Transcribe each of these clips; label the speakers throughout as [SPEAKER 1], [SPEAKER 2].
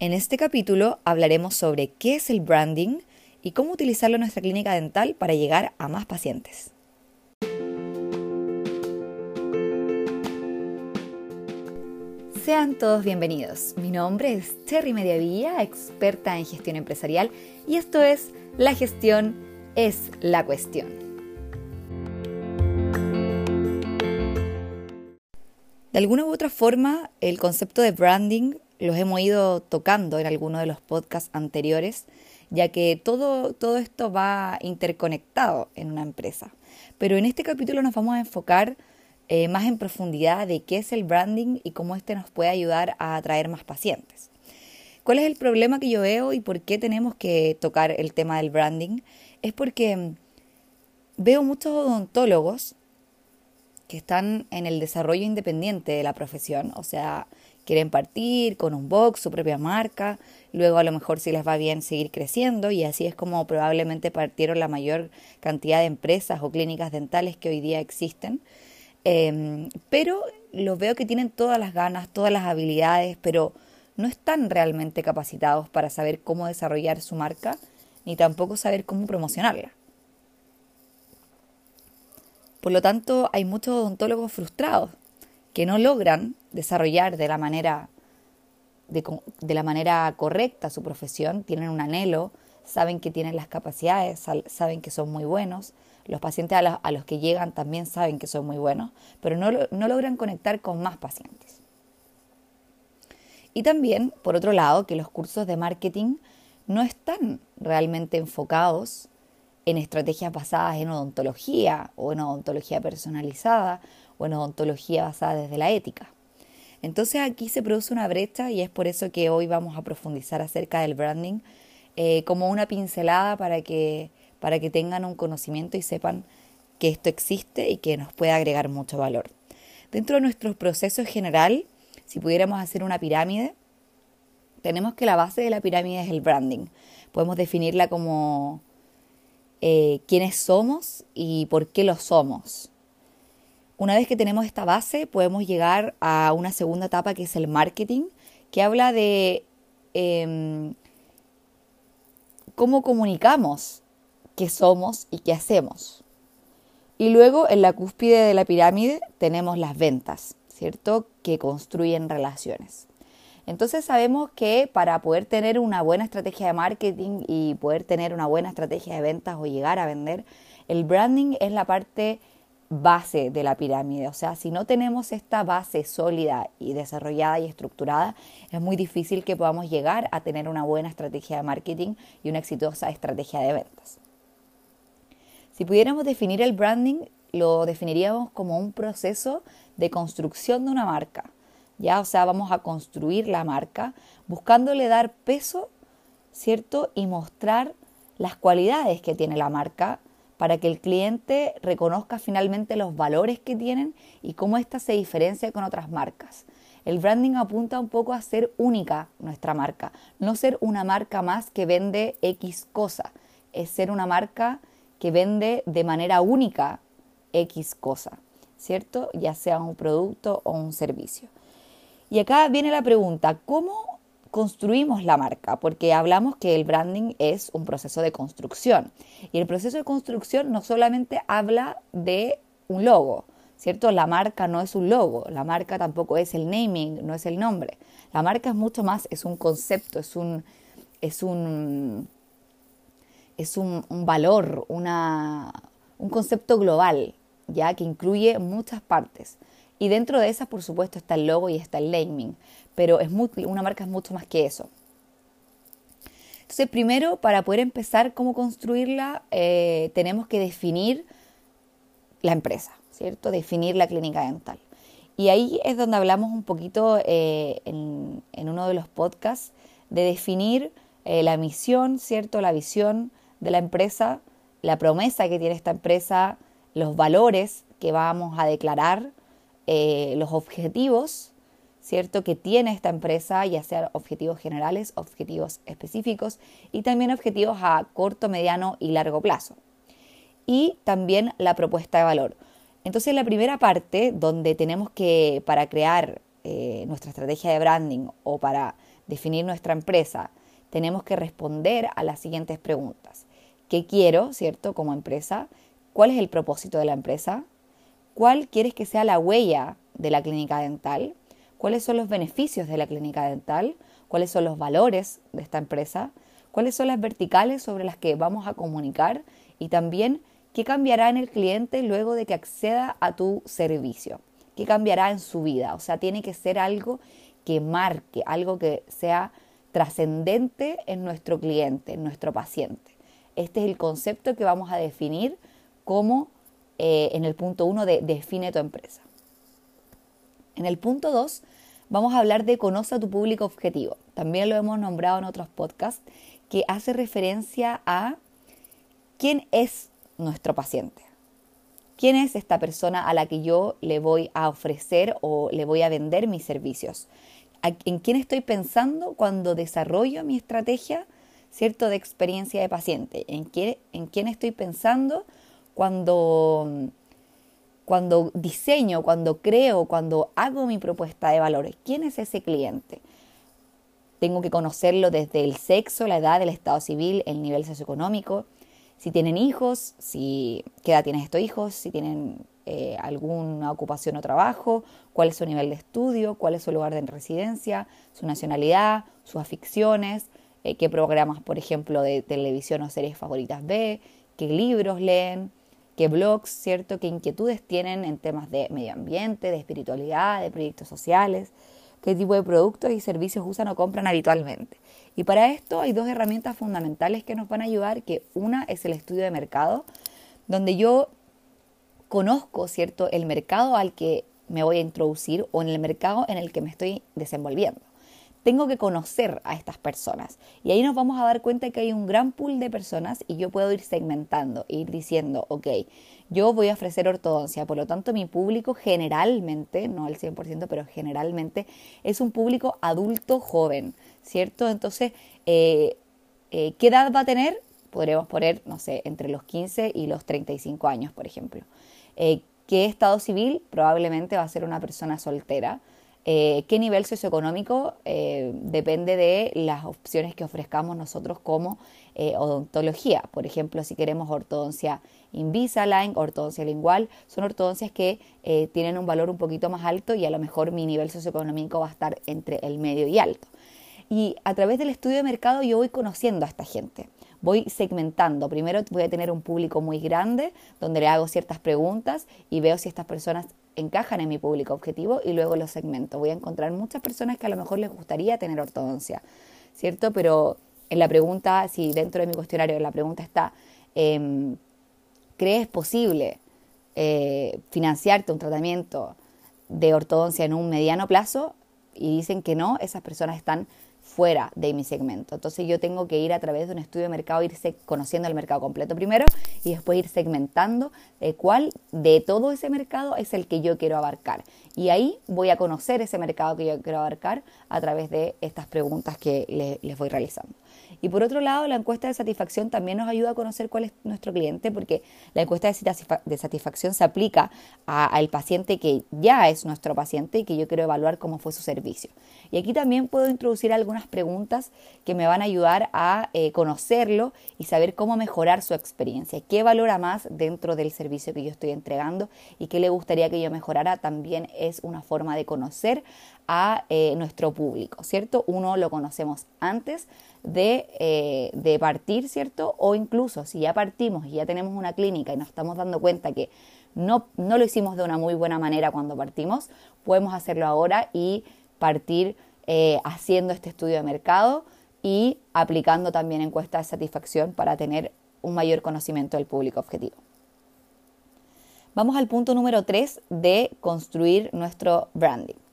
[SPEAKER 1] En este capítulo hablaremos sobre qué es el branding y cómo utilizarlo en nuestra clínica dental para llegar a más pacientes. Sean todos bienvenidos. Mi nombre es Terry Mediavilla, experta en gestión empresarial, y esto es La gestión es la cuestión. De alguna u otra forma, el concepto de branding los hemos ido tocando en algunos de los podcasts anteriores, ya que todo, todo esto va interconectado en una empresa. Pero en este capítulo nos vamos a enfocar eh, más en profundidad de qué es el branding y cómo este nos puede ayudar a atraer más pacientes. ¿Cuál es el problema que yo veo y por qué tenemos que tocar el tema del branding? Es porque mm, veo muchos odontólogos que están en el desarrollo independiente de la profesión, o sea, quieren partir con un box, su propia marca, luego a lo mejor si les va bien seguir creciendo y así es como probablemente partieron la mayor cantidad de empresas o clínicas dentales que hoy día existen. Em, pero los veo que tienen todas las ganas, todas las habilidades, pero no están realmente capacitados para saber cómo desarrollar su marca ni tampoco saber cómo promocionarla. Por lo tanto, hay muchos odontólogos frustrados que no logran desarrollar de la manera, de, la manera correcta su profesión, tienen un anhelo, saben que tienen las capacidades, saben que son muy buenos, los pacientes a, los que llegan también saben que son muy buenos, pero no, no logran conectar con más pacientes. Y también, por otro lado, que los cursos de marketing no están realmente enfocados en estrategias basadas en odontología o en odontología personalizada o en odontología basada desde la ética. Entonces aquí se produce una brecha y es por eso que hoy vamos a profundizar acerca del branding eh, como una pincelada para que, para que tengan un conocimiento y sepan que esto existe y que nos puede agregar mucho valor. Dentro de nuestro proceso general, si pudiéramos hacer una pirámide, tenemos que la base de la pirámide es el branding. Podemos definirla como eh, quiénes somos y por qué lo somos. Una vez que tenemos esta base, podemos llegar a una segunda etapa que es el marketing, que habla de em, cómo comunicamos qué somos y qué hacemos. Y luego en la cúspide de la pirámide tenemos las ventas, ¿cierto? Que construyen relaciones. Entonces sabemos que para poder tener una buena estrategia de marketing y poder tener una buena estrategia de ventas o llegar a vender, el branding es la parte base de la pirámide. O sea, si no tenemos esta base sólida y desarrollada y estructurada, es muy difícil que podamos llegar a tener una buena estrategia de marketing y una exitosa estrategia de ventas. Si pudiéramos definir el branding, lo definiríamos como un proceso de construcción de una marca. Ya, o sea, vamos a construir la marca buscándole dar peso, ¿cierto? Y mostrar las cualidades que tiene la marca para que el cliente reconozca finalmente los valores que tienen y cómo ésta se diferencia con otras marcas. El branding apunta un poco a ser única nuestra marca, no ser una marca más que vende X cosa, es ser una marca que vende de manera única X cosa, ¿cierto? Ya sea un producto o un servicio. Y acá viene la pregunta, ¿cómo construimos la marca, porque hablamos que el branding es un proceso de construcción. Y el proceso de construcción no solamente habla de un logo, ¿cierto? La marca no es un logo, la marca tampoco es el naming, no es el nombre. La marca es mucho más, es un concepto, es un, es un, es un, valor, una, un concepto global, ya que incluye muchas partes. Y dentro de esas, por supuesto, está el logo y está el naming pero es una marca es mucho más que eso. Entonces, primero, para poder empezar cómo construirla, eh, tenemos que definir la empresa, ¿cierto? Definir la clínica dental. Y ahí es donde hablamos un poquito eh, en, uno de los podcasts de definir eh, la misión, ¿cierto? La visión de la empresa, la promesa que tiene esta empresa, los valores que vamos a declarar, los objetivos ¿cierto? Que tiene esta empresa, ya sea objetivos generales, objetivos específicos y también objetivos a corto, mediano y largo plazo. Y también la propuesta de valor. Entonces, la primera parte donde tenemos que, para crear eh, nuestra estrategia de branding o para definir nuestra empresa, tenemos que responder a las siguientes preguntas. ¿Qué quiero, cierto, como empresa? ¿Cuál es el propósito de la empresa? ¿Cuál quieres que sea la huella de la clínica dental? ¿Cuáles son los beneficios de la clínica dental? ¿Cuáles son los valores de esta empresa? ¿Cuáles son las verticales sobre las que vamos a comunicar? Y también, ¿qué cambiará en el cliente luego de que acceda a tu servicio? ¿Qué cambiará en su vida? O sea, tiene que ser algo que marque, algo que sea trascendente en nuestro cliente, en nuestro paciente. Este es el concepto que vamos a definir como eh, en el punto 1 de define tu empresa. En el punto 2 vamos a hablar de conoce a tu público objetivo. También lo hemos nombrado en otros podcasts que hace referencia a quién es nuestro paciente. ¿Quién es esta persona a la que yo le voy a ofrecer o le voy a vender mis servicios? ¿En quién estoy pensando cuando desarrollo mi estrategia, cierto, de experiencia de paciente? ¿En quién, en quién estoy pensando cuando, cuando diseño, cuando creo, cuando hago mi propuesta de valores? ¿Quién es ese cliente? Tengo que conocerlo desde el sexo, la edad, el estado civil, el nivel socioeconómico, si tienen hijos, si qué edad tienen estos hijos, si tienen eh, alguna ocupación o trabajo, cuál es su nivel de estudio, cuál es su lugar de residencia, su nacionalidad, sus aficiones, eh, qué programas, por ejemplo, de televisión o series favoritas ve, qué libros leen, qué blogs, ¿cierto? qué inquietudes tienen en temas de medio ambiente, de espiritualidad, de proyectos sociales, qué tipo de productos y servicios usan o compran habitualmente. Y para esto hay dos herramientas fundamentales que nos van a ayudar, que una es el estudio de mercado, donde yo conozco, ¿cierto?, el mercado al que me voy a introducir o en el mercado en el que me estoy desenvolviendo. Tengo que conocer a estas personas y ahí nos vamos a dar cuenta que hay un gran pool de personas y yo puedo ir segmentando, ir diciendo, ok, yo voy a ofrecer ortodoncia, por lo tanto mi público generalmente, no al 100%, pero generalmente es un público adulto joven, ¿cierto? Entonces, eh, eh, ¿qué edad va a tener? Podremos poner, no sé, entre los 15 y los 35 años, por ejemplo. Eh, ¿Qué estado civil? Probablemente va a ser una persona soltera. ¿Qué nivel socioeconómico? depende de las opciones que ofrezcamos nosotros como odontología. Por ejemplo, si queremos ortodoncia Invisalign, ortodoncia lingual, son ortodoncias que tienen un valor un poquito más alto y a lo mejor mi nivel socioeconómico va a estar entre el medio y alto. Y a través del estudio de mercado yo voy conociendo a esta gente. Voy segmentando. Primero voy a tener un público muy grande donde le hago ciertas preguntas y veo si estas personas encajan en mi público objetivo y luego los segmento. Voy a encontrar muchas personas que a lo mejor les gustaría tener ortodoncia, ¿cierto? Pero en la pregunta, si dentro de mi cuestionario la pregunta está, em, ¿crees posible eh, financiarte un tratamiento de ortodoncia en un mediano plazo? Y dicen que no, esas personas están fuera de mi segmento. Entonces yo tengo que ir a través de un estudio de mercado, irse conociendo el mercado completo primero y después ir segmentando de cuál de todo ese mercado es el que yo quiero abarcar. Y ahí voy a conocer ese mercado que yo quiero abarcar a través de estas preguntas que les voy realizando. Y por otro lado, la encuesta de satisfacción también nos ayuda a conocer cuál es nuestro cliente, porque la encuesta de satisfacción se aplica al paciente que ya es nuestro paciente y que yo quiero evaluar cómo fue su servicio. Y aquí también puedo introducir algunas preguntas que me van a ayudar a eh, conocerlo y saber cómo mejorar su experiencia, qué valora más dentro del servicio que yo estoy entregando y qué le gustaría que yo mejorara. También es una forma de conocer a eh, nuestro público, ¿cierto? Uno lo conocemos antes de, eh, de, partir, ¿cierto? O incluso si ya partimos y ya tenemos una clínica y nos estamos dando cuenta que no, no lo hicimos de una muy buena manera cuando partimos, podemos hacerlo ahora y partir eh, haciendo este estudio de mercado y aplicando también encuestas de satisfacción para tener un mayor conocimiento del público objetivo. Vamos al punto número 3 de construir nuestro branding.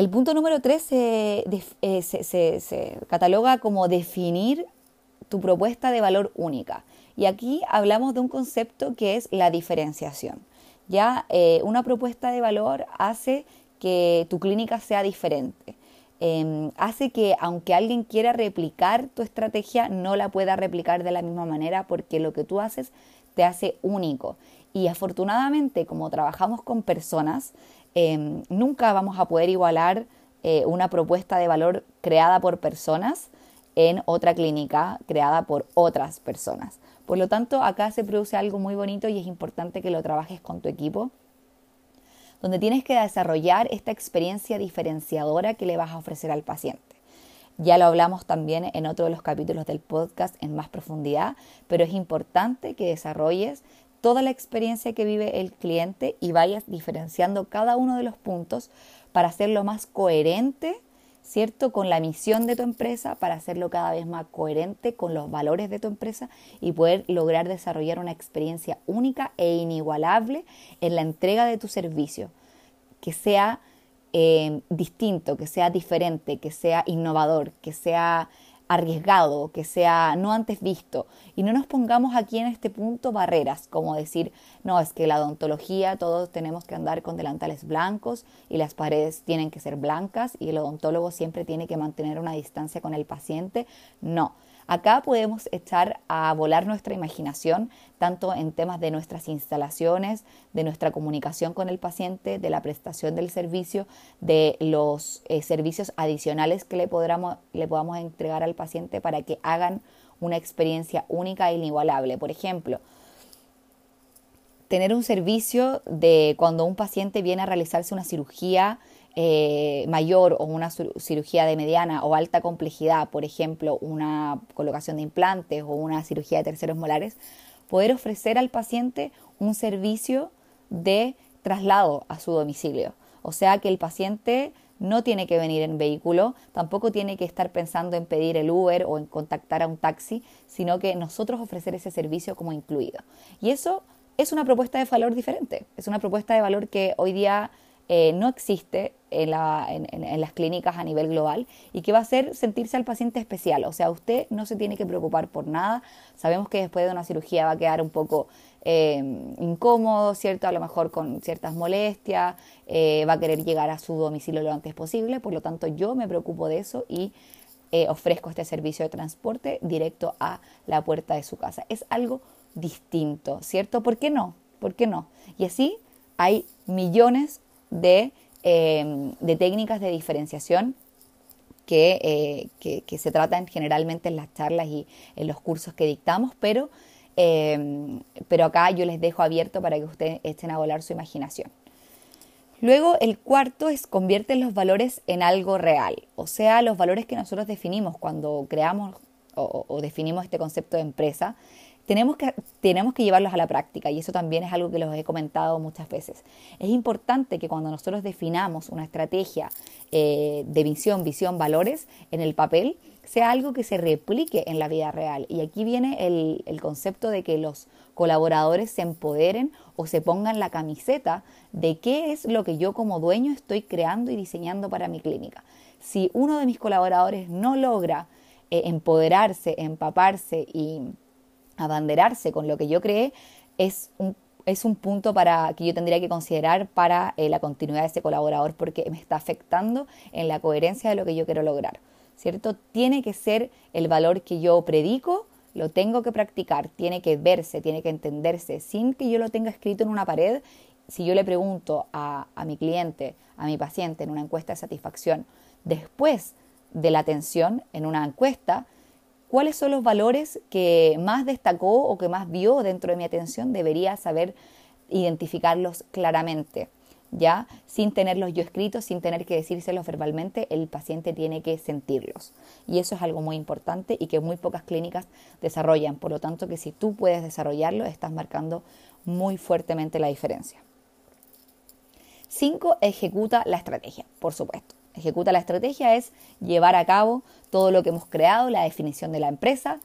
[SPEAKER 1] El punto número 3 eh, se, cataloga como definir tu propuesta de valor única. Y aquí hablamos de un concepto que es la diferenciación. Ya eh, una propuesta de valor hace que tu clínica sea diferente. Em, hace que aunque alguien quiera replicar tu estrategia, no la pueda replicar de la misma manera porque lo que tú haces te hace único. Y afortunadamente, como trabajamos con personas, Em, nunca vamos a poder igualar eh, una propuesta de valor creada por personas en otra clínica creada por otras personas. Por lo tanto, acá se produce algo muy bonito y es importante que lo trabajes con tu equipo, donde tienes que desarrollar esta experiencia diferenciadora que le vas a ofrecer al paciente. Ya lo hablamos también en otro de los capítulos del podcast en más profundidad, pero es importante que desarrolles toda la experiencia que vive el cliente y vayas diferenciando cada uno de los puntos para hacerlo más coherente, ¿cierto? Con la misión de tu empresa, para hacerlo cada vez más coherente con los valores de tu empresa y poder lograr desarrollar una experiencia única e inigualable en la entrega de tu servicio, que sea eh, distinto, que sea diferente, que sea innovador, que sea arriesgado, que sea no antes visto. Y no nos pongamos aquí en este punto barreras, como decir, no, es que la odontología todos tenemos que andar con delantales blancos y las paredes tienen que ser blancas y el odontólogo siempre tiene que mantener una distancia con el paciente. No, Acá podemos echar a volar nuestra imaginación, tanto en temas de nuestras instalaciones, de nuestra comunicación con el paciente, de la prestación del servicio, de los eh, servicios adicionales que le, podamos, le podamos entregar al paciente para que hagan una experiencia única e inigualable. Por ejemplo, tener un servicio de cuando un paciente viene a realizarse una cirugía eh, mayor o una cirugía de mediana o alta complejidad, por ejemplo, una colocación de implantes o una cirugía de terceros molares, poder ofrecer al paciente un servicio de traslado a su domicilio. O sea que el paciente no tiene que venir en vehículo, tampoco tiene que estar pensando en pedir el Uber o en contactar a un taxi, sino que nosotros ofrecer ese servicio como incluido. Y eso es una propuesta de valor diferente, es una propuesta de valor que hoy día eh, no existe en, las clínicas a nivel global y que va a ser sentirse al paciente especial. O sea, usted no se tiene que preocupar por nada. Sabemos que después de una cirugía va a quedar un poco eh, incómodo, ¿cierto? A lo mejor con ciertas molestias, eh, va a querer llegar a su domicilio lo antes posible. Por lo tanto, yo me preocupo de eso y ofrezco este servicio de transporte directo a la puerta de su casa. Es algo distinto, ¿cierto? ¿Por qué no? ¿Por qué no? Y así hay millones Em, de, técnicas de diferenciación eh, que, se tratan generalmente en las charlas y en los cursos que dictamos, pero, em, pero acá yo les dejo abierto para que ustedes echen a volar su imaginación. Luego el cuarto es convierte los valores en algo real, o sea, los valores que nosotros definimos cuando creamos o definimos este concepto de empresa, tenemos que, tenemos que llevarlos a la práctica y eso también es algo que los he comentado muchas veces. Es importante que cuando nosotros definamos una estrategia eh, de visión, visión, valores en el papel, sea algo que se replique en la vida real. Y aquí viene el, el concepto de que los colaboradores se empoderen o se pongan la camiseta de qué es lo que yo como dueño estoy creando y diseñando para mi clínica. Si uno de mis colaboradores no logra eh, empoderarse, empaparse y abanderarse con lo que yo creé es un, es un punto para, que yo tendría que considerar para eh, la continuidad de ese colaborador porque me está afectando en la coherencia de lo que yo quiero lograr. ¿Cierto? Tiene que ser el valor que yo predico, lo tengo que practicar, tiene que verse, tiene que entenderse, sin que yo lo tenga escrito en una pared. Si yo le pregunto a, a mi cliente, a mi paciente en una encuesta de satisfacción, después de la atención, en una encuesta, cuáles son los valores que más destacó o que más vio dentro de mi atención, debería saber identificarlos claramente. ¿Ya? Sin tenerlos yo escritos, sin tener que decírselos verbalmente, el paciente tiene que sentirlos. Y eso es algo muy importante y que muy pocas clínicas desarrollan. Por lo tanto, que si tú puedes desarrollarlo, estás marcando muy fuertemente la diferencia. 5. Ejecuta la estrategia, por supuesto. Ejecuta la estrategia es llevar a cabo todo lo que hemos creado, la definición de la empresa,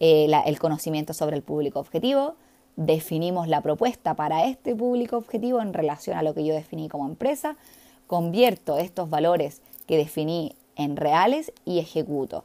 [SPEAKER 1] eh, el conocimiento sobre el público objetivo, definimos la propuesta para este público objetivo en relación a lo que yo definí como empresa, convierto estos valores que definí en reales y ejecuto.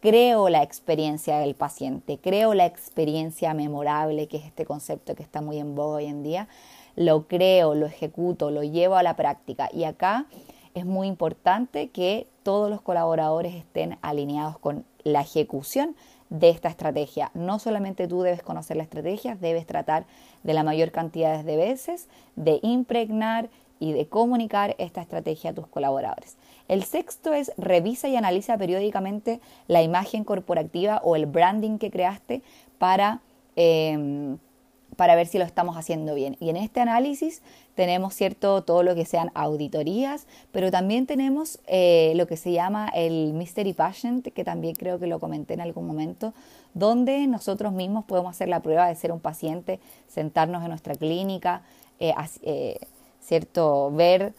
[SPEAKER 1] Creo la experiencia del paciente, creo la experiencia memorable, que es este concepto que está muy en boga hoy en día, lo creo, lo ejecuto, lo llevo a la práctica. Y acá es muy importante que todos los colaboradores estén alineados con la ejecución de esta estrategia. No solamente tú debes conocer la estrategia, debes tratar de la mayor cantidad de veces de impregnar y de comunicar esta estrategia a tus colaboradores. El sexto es revisa y analiza periódicamente la imagen corporativa o el branding que creaste para, em, para ver si lo estamos haciendo bien. Y en este análisis tenemos cierto todo lo que sean auditorías, pero también tenemos eh, lo que se llama el Mystery Patient, que también creo que lo comenté en algún momento, donde nosotros mismos podemos hacer la prueba de ser un paciente, sentarnos en nuestra clínica, eh, eh, cierto, ver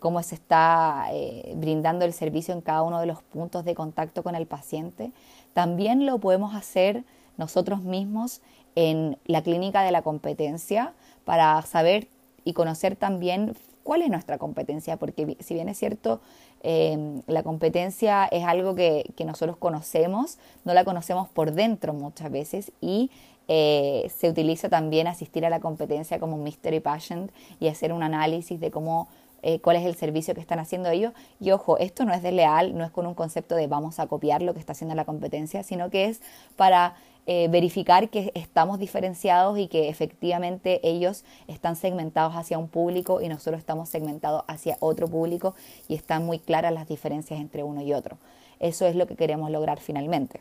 [SPEAKER 1] cómo se está brindando el servicio en cada uno de los puntos de contacto con el paciente. También lo podemos hacer nosotros mismos en la clínica de la competencia para saber y conocer también cuál es nuestra competencia, porque si bien es cierto, em, la competencia es algo que, nosotros conocemos, no la conocemos por dentro muchas veces y eh, se utiliza también asistir a la competencia como mystery patient y hacer un análisis de cómo eh, cuál es el servicio que están haciendo ellos. Y ojo, esto no es desleal, no es con un concepto de vamos a copiar lo que está haciendo la competencia, sino que es para eh, verificar que estamos diferenciados y que efectivamente ellos están segmentados hacia un público y nosotros estamos segmentados hacia otro público y están muy claras las diferencias entre uno y otro. Eso es lo que queremos lograr finalmente.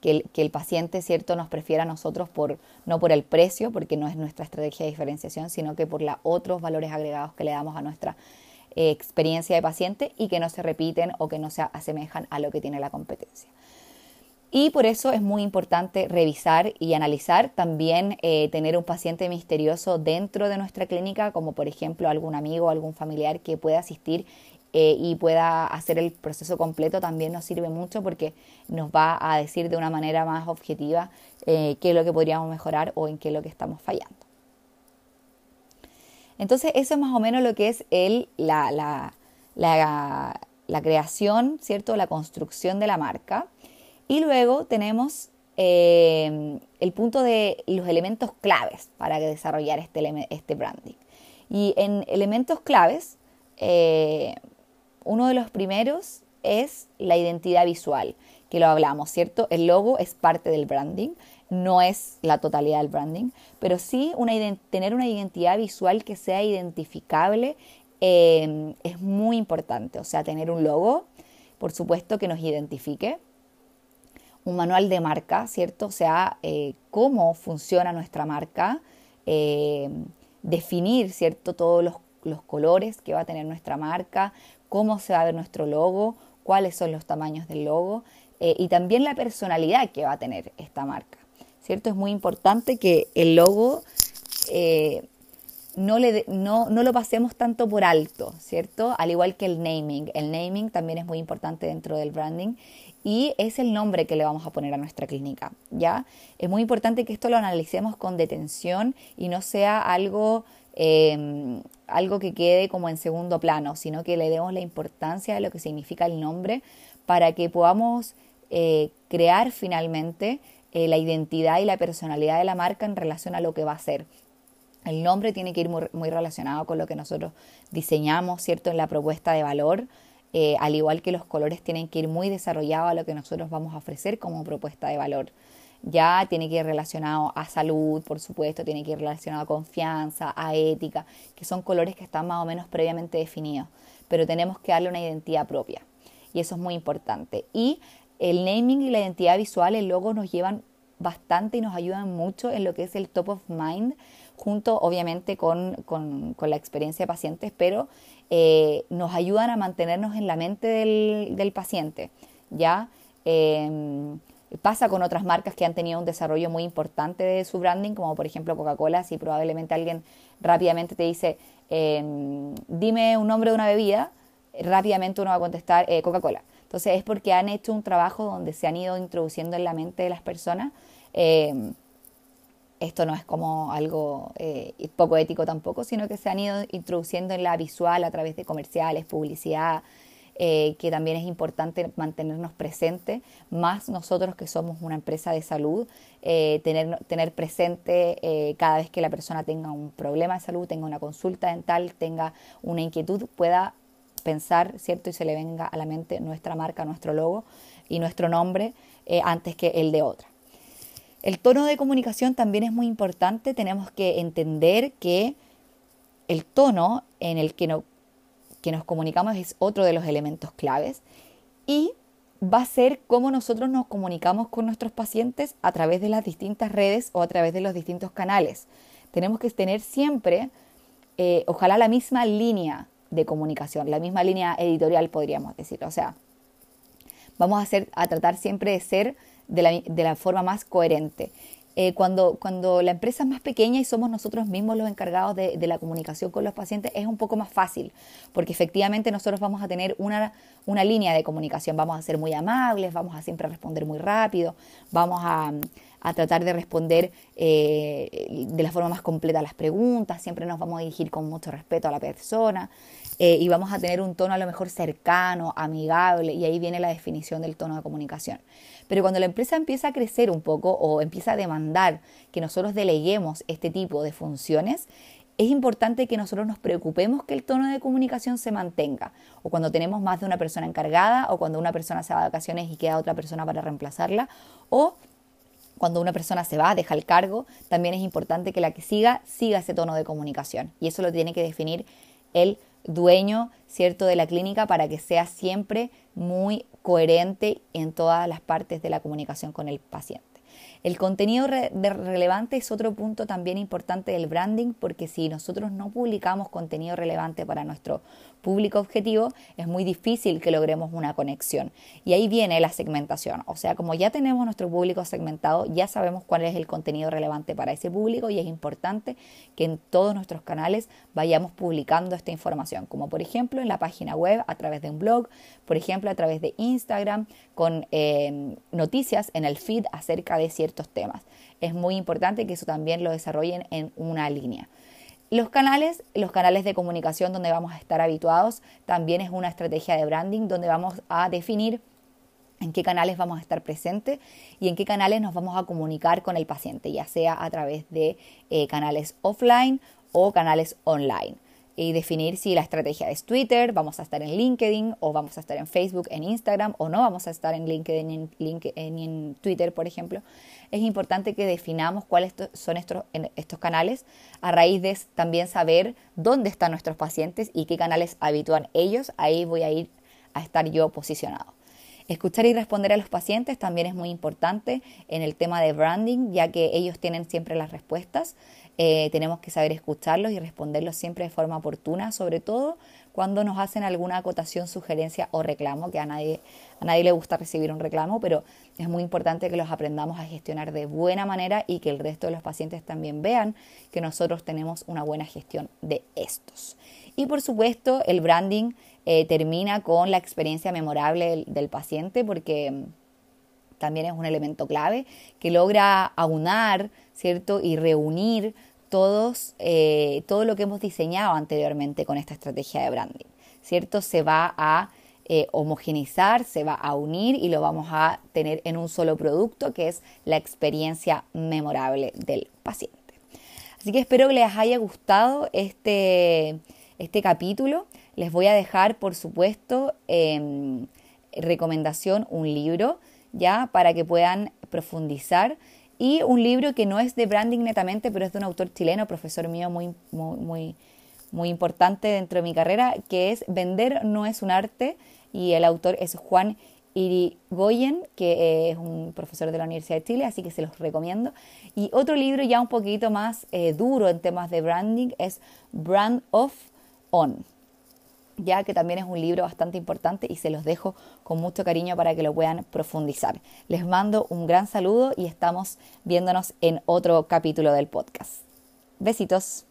[SPEAKER 1] Que el, paciente, ¿cierto?, nos prefiera a nosotros por, no por el precio, porque no es nuestra estrategia de diferenciación, sino que por los otros valores agregados que le damos a nuestra eh, experiencia de paciente y que no se repiten o que no se asemejan a lo que tiene la competencia. Y por eso es muy importante revisar y analizar también eh, tener un paciente misterioso dentro de nuestra clínica, como por ejemplo algún amigo o algún familiar que pueda asistir eh, y pueda hacer el proceso completo, también nos sirve mucho porque nos va a decir de una manera más objetiva eh, qué es lo que podríamos mejorar o en qué es lo que estamos fallando. Entonces eso es más o menos lo que es el, la, la, la, creación, ¿cierto? La construcción de la marca. Y luego tenemos eh, el punto de los elementos claves para desarrollar este, este branding. Y en elementos claves, uno de los primeros es la identidad visual, que lo hablamos, ¿cierto? El logo es parte del branding, no es la totalidad del branding, pero sí tener una identidad visual que sea identificable eh, es muy importante. O sea, tener un logo, por supuesto, que nos identifique, un manual de marca, ¿cierto? O sea, eh, cómo funciona nuestra marca, eh, definir, ¿cierto? Todos los, colores que va a tener nuestra marca, cómo se va a ver nuestro logo, cuáles son los tamaños del logo eh, y también la personalidad que va a tener esta marca, ¿cierto? Es muy importante que el logo no, le, no, lo pasemos tanto por alto, ¿cierto? Al igual que el naming. El naming también es muy importante dentro del branding y es el nombre que le vamos a poner a nuestra clínica, ¿ya? Es muy importante que esto lo analicemos con detención y no sea algo, em, algo que quede como en segundo plano, sino que le demos la importancia de lo que significa el nombre para que podamos eh, crear finalmente eh, la identidad y la personalidad de la marca en relación a lo que va a ser. El nombre tiene que ir muy, muy relacionado con lo que nosotros diseñamos, ¿cierto? En la propuesta de valor, eh, al igual que los colores tienen que ir muy desarrollados a lo que nosotros vamos a ofrecer como propuesta de valor. Ya tiene que ir relacionado a salud, por supuesto, tiene que ir relacionado a confianza, a ética, que son colores que están más o menos previamente definidos, pero tenemos que darle una identidad propia y eso es muy importante. Y el naming y la identidad visual, el logo nos llevan bastante y nos ayudan mucho en lo que es el top of mind, junto obviamente con, con, la experiencia de pacientes, pero eh, nos ayudan a mantenernos en la mente del, paciente. ¿ya? Em, pasa con otras marcas que han tenido un desarrollo muy importante de su branding, como por ejemplo Coca-Cola, si probablemente alguien rápidamente te dice, em, dime un nombre de una bebida, rápidamente uno va a contestar eh, Coca-Cola. Entonces es porque han hecho un trabajo donde se han ido introduciendo en la mente de las personas em, esto no es como algo eh, poco ético tampoco, sino que se han ido introduciendo en la visual a través de comerciales, publicidad, eh, que también es importante mantenernos presentes, más nosotros que somos una empresa de salud, eh, tener, tener presente cada vez que la persona tenga un problema de salud, tenga una consulta dental, tenga una inquietud, pueda pensar, ¿cierto? Y se le venga a la mente nuestra marca, nuestro logo y nuestro nombre antes que el de otra. El tono de comunicación también es muy importante. Tenemos que entender que el tono en el que, no, que nos comunicamos es otro de los elementos claves y va a ser cómo nosotros nos comunicamos con nuestros pacientes a través de las distintas redes o a través de los distintos canales. Tenemos que tener siempre, eh, ojalá, la misma línea de comunicación, la misma línea editorial, podríamos decir. O sea, vamos a, hacer, a tratar siempre de ser de la, de la forma más coherente. Eh, cuando, cuando la empresa es más pequeña y somos nosotros mismos los encargados de, de, la comunicación con los pacientes, es un poco más fácil, porque efectivamente nosotros vamos a tener una, una línea de comunicación, vamos a ser muy amables, vamos a siempre responder muy rápido, vamos a, a tratar de responder eh, de la forma más completa las preguntas, siempre nos vamos a dirigir con mucho respeto a la persona eh, y vamos a tener un tono a lo mejor cercano, amigable, y ahí viene la definición del tono de comunicación. Pero cuando la empresa empieza a crecer un poco o empieza a demandar que nosotros deleguemos este tipo de funciones, es importante que nosotros nos preocupemos que el tono de comunicación se mantenga. O cuando tenemos más de una persona encargada, o cuando una persona se va de vacaciones y queda otra persona para reemplazarla, o cuando una persona se va, deja el cargo, también es importante que la que siga siga ese tono de comunicación. Y eso lo tiene que definir el dueño, ¿cierto?, de la clínica para que sea siempre muy coherente en todas las partes de la comunicación con el paciente. El contenido relevante es otro punto también importante del branding porque si nosotros no publicamos contenido relevante para nuestro público objetivo, es muy difícil que logremos una conexión. Y ahí viene la segmentación. O sea, como ya tenemos nuestro público segmentado, ya sabemos cuál es el contenido relevante para ese público y es importante que en todos nuestros canales vayamos publicando esta información, como por ejemplo en la página web a través de un blog, por ejemplo a través de Instagram, con eh, noticias en el feed acerca de ciertos temas. Es muy importante que eso también lo desarrollen en una línea. Los canales, los canales de comunicación donde vamos a estar habituados, también es una estrategia de branding donde vamos a definir en qué canales vamos a estar presentes y en qué canales nos vamos a comunicar con el paciente, ya sea a través de eh, canales offline o canales online y definir si la estrategia es Twitter, vamos a estar en LinkedIn o vamos a estar en Facebook, en Instagram o no vamos a estar en LinkedIn LinkedIn, en Twitter, por ejemplo. Es importante que definamos cuáles son estos, estos canales a raíz de también saber dónde están nuestros pacientes y qué canales habitúan ellos. Ahí voy a ir a estar yo posicionado. Escuchar y responder a los pacientes también es muy importante en el tema de branding, ya que ellos tienen siempre las respuestas. Eh, tenemos que saber escucharlos y responderlos siempre de forma oportuna, sobre todo cuando nos hacen alguna acotación, sugerencia o reclamo, que a nadie, a nadie le gusta recibir un reclamo, pero es muy importante que los aprendamos a gestionar de buena manera y que el resto de los pacientes también vean que nosotros tenemos una buena gestión de estos. Y por supuesto, el branding eh, termina con la experiencia memorable del, del paciente porque mm, también es un elemento clave que logra aunar, ¿cierto? Y reunir todos, eh, todo lo que hemos diseñado anteriormente con esta estrategia de branding, ¿cierto? Se va a eh, homogenizar, se va a unir y lo vamos a tener en un solo producto que es la experiencia memorable del paciente. Así que espero que les haya gustado este, este capítulo. Les voy a dejar, por supuesto, en recomendación un libro ya para que puedan profundizar y un libro que no es de branding netamente, pero es de un autor chileno, profesor mío muy, muy, muy, importante dentro de mi carrera, que es Vender no es un arte, y el autor es Juan Irigoyen, que es un profesor de la Universidad de Chile, así que se los recomiendo. Y otro libro ya un poquito más eh, duro en temas de branding es Brand of On ya que también es un libro bastante importante y se los dejo con mucho cariño para que lo puedan profundizar. Les mando un gran saludo y estamos viéndonos en otro capítulo del podcast. Besitos.